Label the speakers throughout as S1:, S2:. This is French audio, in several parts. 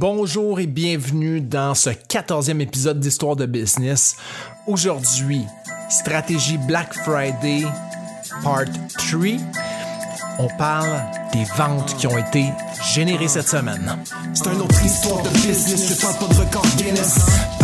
S1: Bonjour et bienvenue dans ce quatorzième épisode d'Histoire de business. Aujourd'hui, stratégie Black Friday, part 3. On parle des ventes qui ont été générées cette semaine.
S2: C'est une autre histoire de business, je parle pas de record Guinness.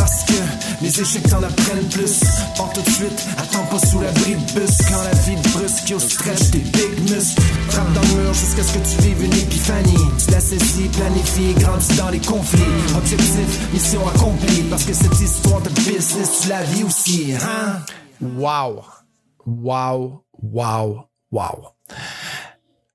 S2: Les échecs t'en apprennent plus. Pars tout de suite, attends pas sous l'abri de bus. Quand la vie te brusque, yo stretch tes big muscles. Frappe dans le mur jusqu'à ce que tu vives une épiphanie. Tu la saisis, planifie, grandis dans les conflits. Objectif, mission accomplie. Parce que cette histoire de business, tu la vis aussi, hein?
S1: Wow! Wow! Wow! Wow!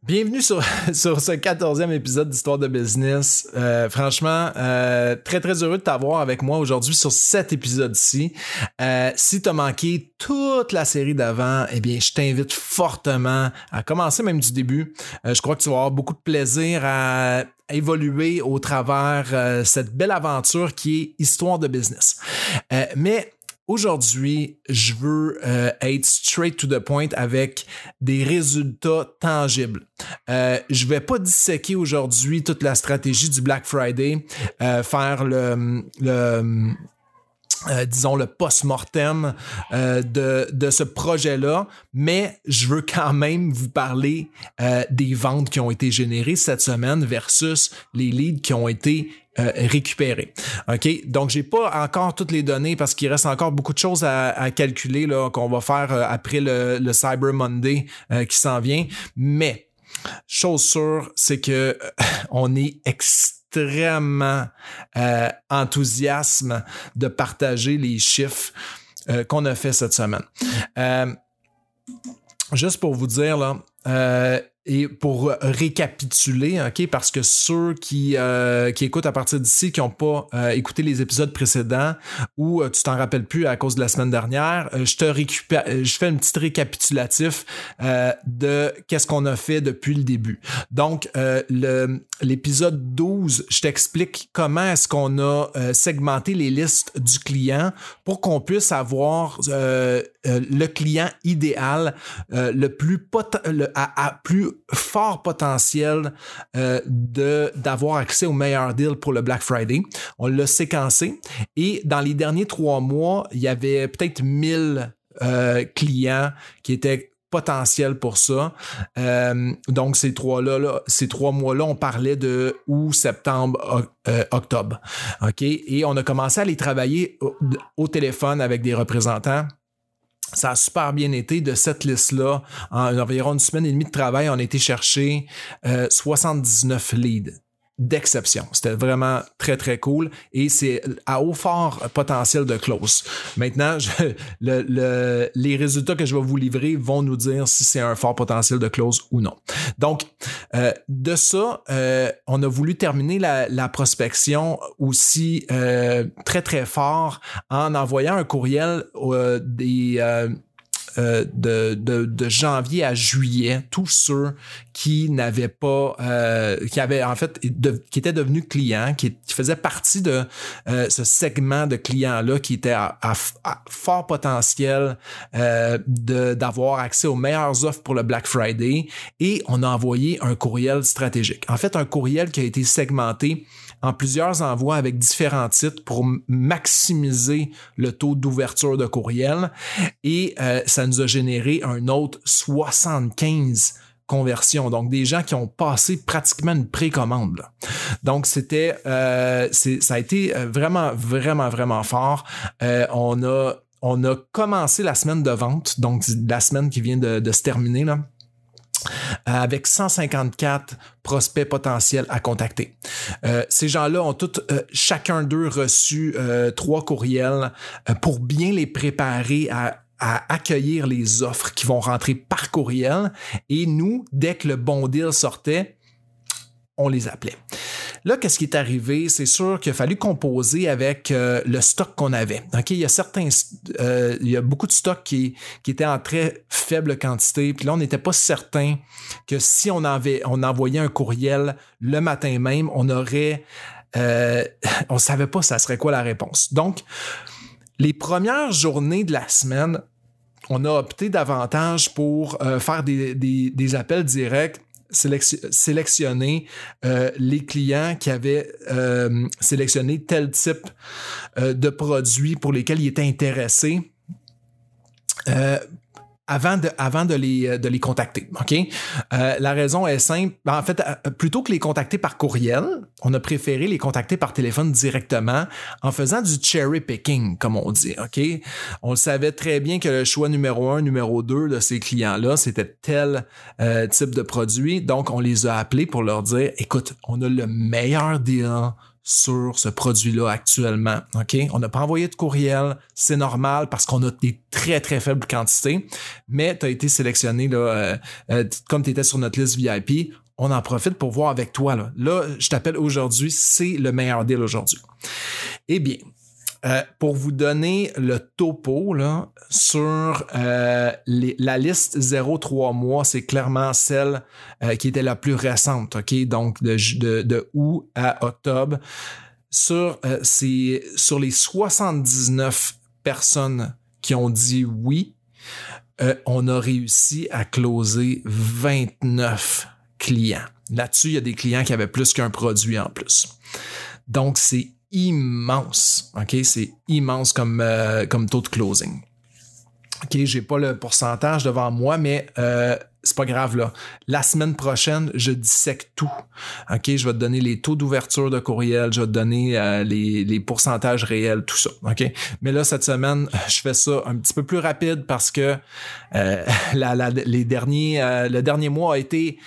S1: Bienvenue sur, sur ce quatorzième épisode d'Histoire de business. Euh, franchement, euh, très très heureux de t'avoir avec moi aujourd'hui sur cet épisode-ci. Euh, si tu as manqué toute la série d'avant, eh bien, je t'invite fortement à commencer même du début. je crois que tu vas avoir beaucoup de plaisir à évoluer au travers cette belle aventure qui est Histoire de business. mais Aujourd'hui, je veux euh, être straight to the point avec des résultats tangibles. Euh, je vais pas disséquer aujourd'hui toute la stratégie du Black Friday, euh, faire le, le euh, disons le post-mortem euh, de, de ce projet-là, mais je veux quand même vous parler euh, des ventes qui ont été générées cette semaine versus les leads qui ont été récupérés. OK? Donc, j'ai pas encore toutes les données parce qu'il reste encore beaucoup de choses à, à calculer là, qu'on va faire après le, le Cyber Monday qui s'en vient. Mais, chose sûre, c'est que on est extrêmement extrêmement euh, enthousiasme de partager les chiffres euh, qu'on a fait cette semaine. Euh, juste pour vous dire, là, et pour récapituler, OK, parce que ceux qui, euh, qui écoutent à partir d'ici, qui n'ont pas euh, écouté les épisodes précédents ou euh, tu t'en rappelles plus à cause de la semaine dernière, je te récupère, je fais un petit récapitulatif de qu'est-ce qu'on a fait depuis le début. Donc, l'épisode 12, je t'explique comment est-ce qu'on a segmenté les listes du client pour qu'on puisse avoir le client idéal le plus pot- le, à, à plus fort potentiel euh, de d'avoir accès au meilleur deal pour le Black Friday. On l'a séquencé et dans les derniers trois mois, il y avait peut-être 1000 euh, clients qui étaient potentiels pour ça. Euh, donc ces trois là, ces trois mois là, on parlait de août, septembre, octobre. Ok, et on a commencé à les travailler au téléphone avec des représentants ça a super bien été de cette liste-là. En environ une semaine et demie de travail, on a été chercher euh, 79 leads d'exception. C'était vraiment très, très cool et c'est à haut fort potentiel de close. Maintenant, les résultats que je vais vous livrer vont nous dire si c'est un fort potentiel de close ou non. Donc, euh, de ça, euh, on a voulu terminer la, prospection aussi euh, très, très fort en envoyant un courriel des euh, de, janvier à juillet, tous ceux qui n'avaient pas, euh, qui avaient en fait, qui étaient devenus clients, qui, faisaient partie de euh, ce segment de clients-là qui était à, fort potentiel d'avoir accès aux meilleures offres pour le Black Friday et on a envoyé un courriel stratégique. En fait, un courriel qui a été segmenté en plusieurs envois avec différents titres pour maximiser le taux d'ouverture de courriel et ça nous a généré un autre 75 conversions. Donc, des gens qui ont passé pratiquement une précommande. Donc, c'était, euh, ça a été euh, vraiment, vraiment, vraiment fort. on a, on a commencé la semaine de vente, donc la semaine qui vient de, se terminer euh, avec 154 prospects potentiels à contacter. Euh, ces gens-là ont tous, euh, chacun d'eux, reçu trois courriels pour bien les préparer à à accueillir les offres qui vont rentrer par courriel. Et nous, dès que le bon deal sortait, on les appelait. Là, qu'est-ce qui est arrivé? C'est sûr qu'il a fallu composer avec euh, le stock qu'on avait. Ok, Il y a certains, euh, il y a beaucoup de stocks qui, qui étaient en très faible quantité. Puis là, on n'était pas certain que si on, avait, on envoyait un courriel le matin même, on aurait, euh, on savait pas ça serait quoi la réponse. Donc, les premières journées de la semaine, on a opté davantage pour faire des, des, des appels directs sélectionner euh, les clients qui avaient euh, sélectionné tel type de produit pour lesquels ils étaient intéressés avant de, avant de, les, euh, de les contacter. OK? Euh, la raison est simple. Ben, en fait, euh, plutôt que les contacter par courriel, on a préféré les contacter par téléphone directement en faisant du cherry picking, comme on dit. OK? On le savait très bien que le choix numéro un, numéro deux de ces clients-là, c'était tel type de produit. Donc, on les a appelés pour leur dire, écoute, on a le meilleur deal sur ce produit-là actuellement. OK? On n'a pas envoyé de courriel, c'est normal parce qu'on a des très, très faibles quantités, mais tu as été sélectionné là, euh, euh, comme tu étais sur notre liste VIP. On en profite pour voir avec toi. Là, là je t'appelle aujourd'hui, c'est le meilleur deal aujourd'hui. Eh bien, euh, pour vous donner le topo là, sur euh, la liste 0-3 mois, c'est clairement celle euh, qui était la plus récente, OK? Donc de, de, de août à octobre. Sur, sur les 79 personnes qui ont dit oui, on a réussi à closer 29 clients. Là-dessus, il y a des clients qui avaient plus qu'un produit en plus. Donc, c'est immense. OK? C'est immense comme, euh, comme taux de closing. OK, j'ai pas le pourcentage devant moi, mais euh, c'est pas grave là. La semaine prochaine, je dissèque tout. OK, je vais te donner les taux d'ouverture de courriel, je vais te donner euh, les, les, pourcentages réels, tout ça. OK? Mais là cette semaine, je fais ça un petit peu plus rapide parce que euh, la, les derniers euh, le dernier mois a été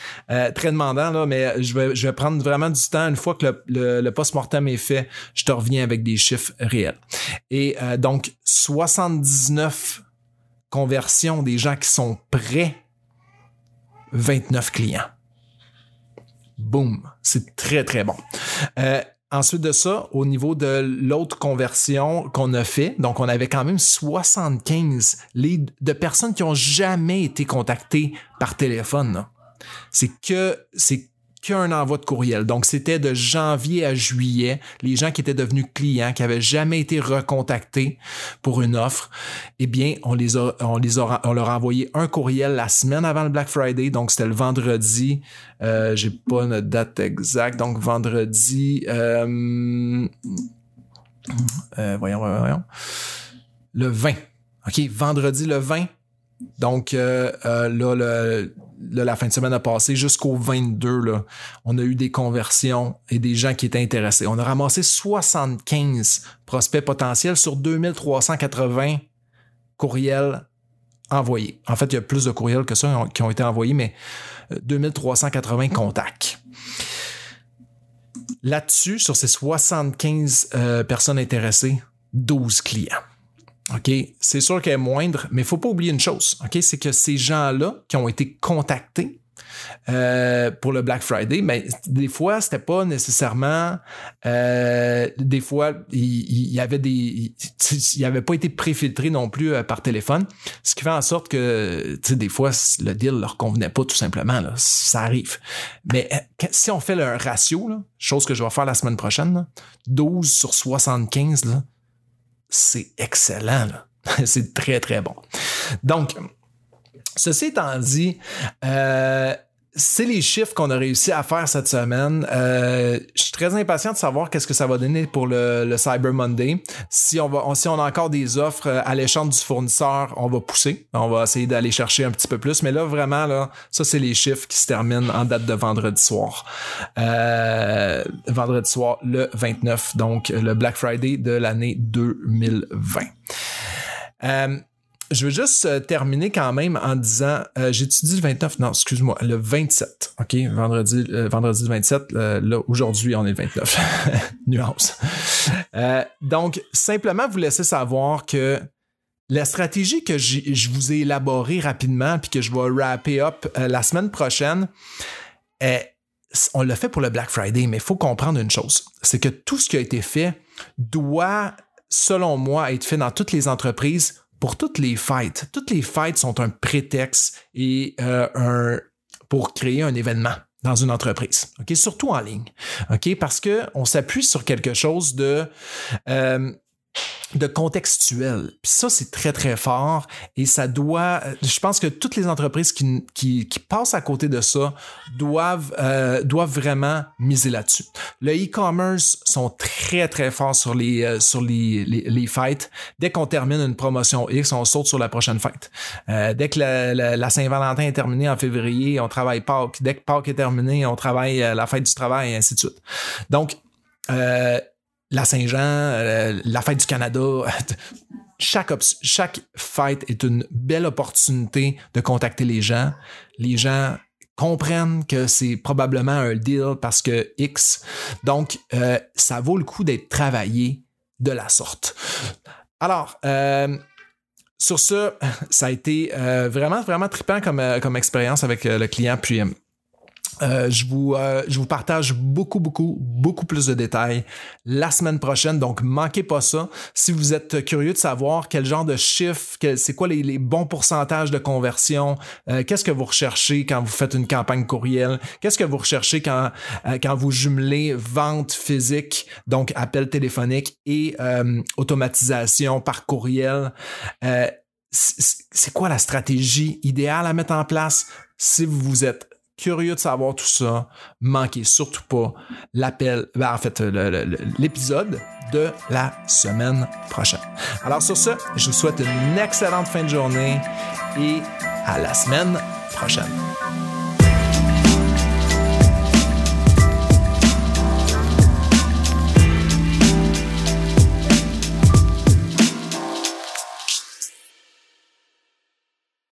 S1: très demandant là, mais je vais je vais prendre vraiment du temps une fois que le, le, le post-mortem est fait, je te reviens avec des chiffres réels. Et donc 79 conversions des gens qui sont prêts 29 clients. Boum, c'est très très bon. Euh, ensuite de ça, au niveau de l'autre conversion qu'on a fait, donc on avait quand même 75 leads de personnes qui ont jamais été contactées par téléphone. C'est que c'est qu'un envoi de courriel. Donc, c'était de janvier à juillet, les gens qui étaient devenus clients, qui avaient jamais été recontactés pour une offre, eh bien, on leur a envoyé un courriel la semaine avant le Black Friday. Donc, c'était le vendredi. Euh, j'ai pas une date exacte. Donc, vendredi, euh, euh, voyons, voyons, voyons. Le 20. OK, vendredi le 20. Donc, euh, là, le, la fin de semaine a passé jusqu'au 22, là, on a eu des conversions et des gens qui étaient intéressés. On a ramassé 75 prospects potentiels sur 2380 courriels envoyés. En fait, il y a plus de courriels que ça qui ont été envoyés, mais 2380 euh, contacts. Là-dessus, sur ces 75 personnes intéressées, 12 clients. OK, c'est sûr qu'elle est moindre, mais il faut pas oublier une chose, OK, c'est que ces gens-là qui ont été contactés euh, pour le Black Friday, mais des fois, c'était pas nécessairement. Euh, des fois, il, y avait des. Il n'avait pas été préfiltré non plus euh, par téléphone. Ce qui fait en sorte que, des fois, le deal leur convenait pas tout simplement. Là, ça arrive. Mais si on fait le ratio, là, chose que je vais faire la semaine prochaine, 12 sur 75, là, c'est excellent. c'est très, très bon. Donc, ceci étant dit, euh, c'est les chiffres qu'on a réussi à faire cette semaine. Euh, je suis très impatient de savoir qu'est-ce que ça va donner pour le, Cyber Monday. Si on va, si on a encore des offres euh, alléchantes du fournisseur, on va pousser. On va essayer d'aller chercher un petit peu plus. Mais là, vraiment, là, ça, c'est les chiffres qui se terminent en date de vendredi soir. Euh, vendredi soir, le 29, donc le Black Friday de l'année 2020. Euh, je veux juste euh, terminer quand même en disant, euh, j'ai étudié le 29, non, excuse-moi, le 27, OK, vendredi, euh, vendredi le 27, là, aujourd'hui, on est le 29, nuance. donc, simplement vous laisser savoir que la stratégie que je vous ai élaborée rapidement, puis que je vais wrapper up la semaine prochaine, on l'a fait pour le Black Friday, mais il faut comprendre une chose, c'est que tout ce qui a été fait doit, selon moi, être fait dans toutes les entreprises pour toutes les fêtes. Toutes les fêtes sont un prétexte et euh, un, pour créer un événement dans une entreprise, ok, surtout en ligne, ok, parce que on s'appuie sur quelque chose de euh, de contextuel. Puis ça, c'est très, très fort et ça doit... Je pense que toutes les entreprises qui, qui, passent à côté de ça doivent, euh, doivent vraiment miser là-dessus. Le e-commerce sont très, très forts sur les, euh, sur les, les, fêtes. Dès qu'on termine une promotion X, on saute sur la prochaine fête. Euh, dès que la, la, Saint-Valentin est terminée en février, on travaille Pâques. Dès que Pâques est terminé, on travaille la fête du travail et ainsi de suite. Donc, euh, la Saint-Jean, euh, la fête du Canada. chaque, chaque fête est une belle opportunité de contacter les gens. Les gens comprennent que c'est probablement un deal parce que X. Donc, euh, ça vaut le coup d'être travaillé de la sorte. Alors, euh, sur ce, ça a été vraiment, vraiment trippant comme, expérience avec le client. Puis, euh, je, vous, euh, je vous partage beaucoup, beaucoup, beaucoup plus de détails la semaine prochaine. Donc, manquez pas ça. Si vous êtes curieux de savoir quel genre de chiffres, c'est quoi les, bons pourcentages de conversion, euh, qu'est-ce que vous recherchez quand vous faites une campagne courriel, qu'est-ce que vous recherchez quand, euh, quand vous jumelez vente physique, donc appel téléphonique et automatisation par courriel? c'est quoi la stratégie idéale à mettre en place? Si vous êtes curieux de savoir tout ça, manquez surtout pas l'appel, ben en fait, l'épisode de la semaine prochaine. Alors sur ce, je vous souhaite une excellente fin de journée et à la semaine prochaine.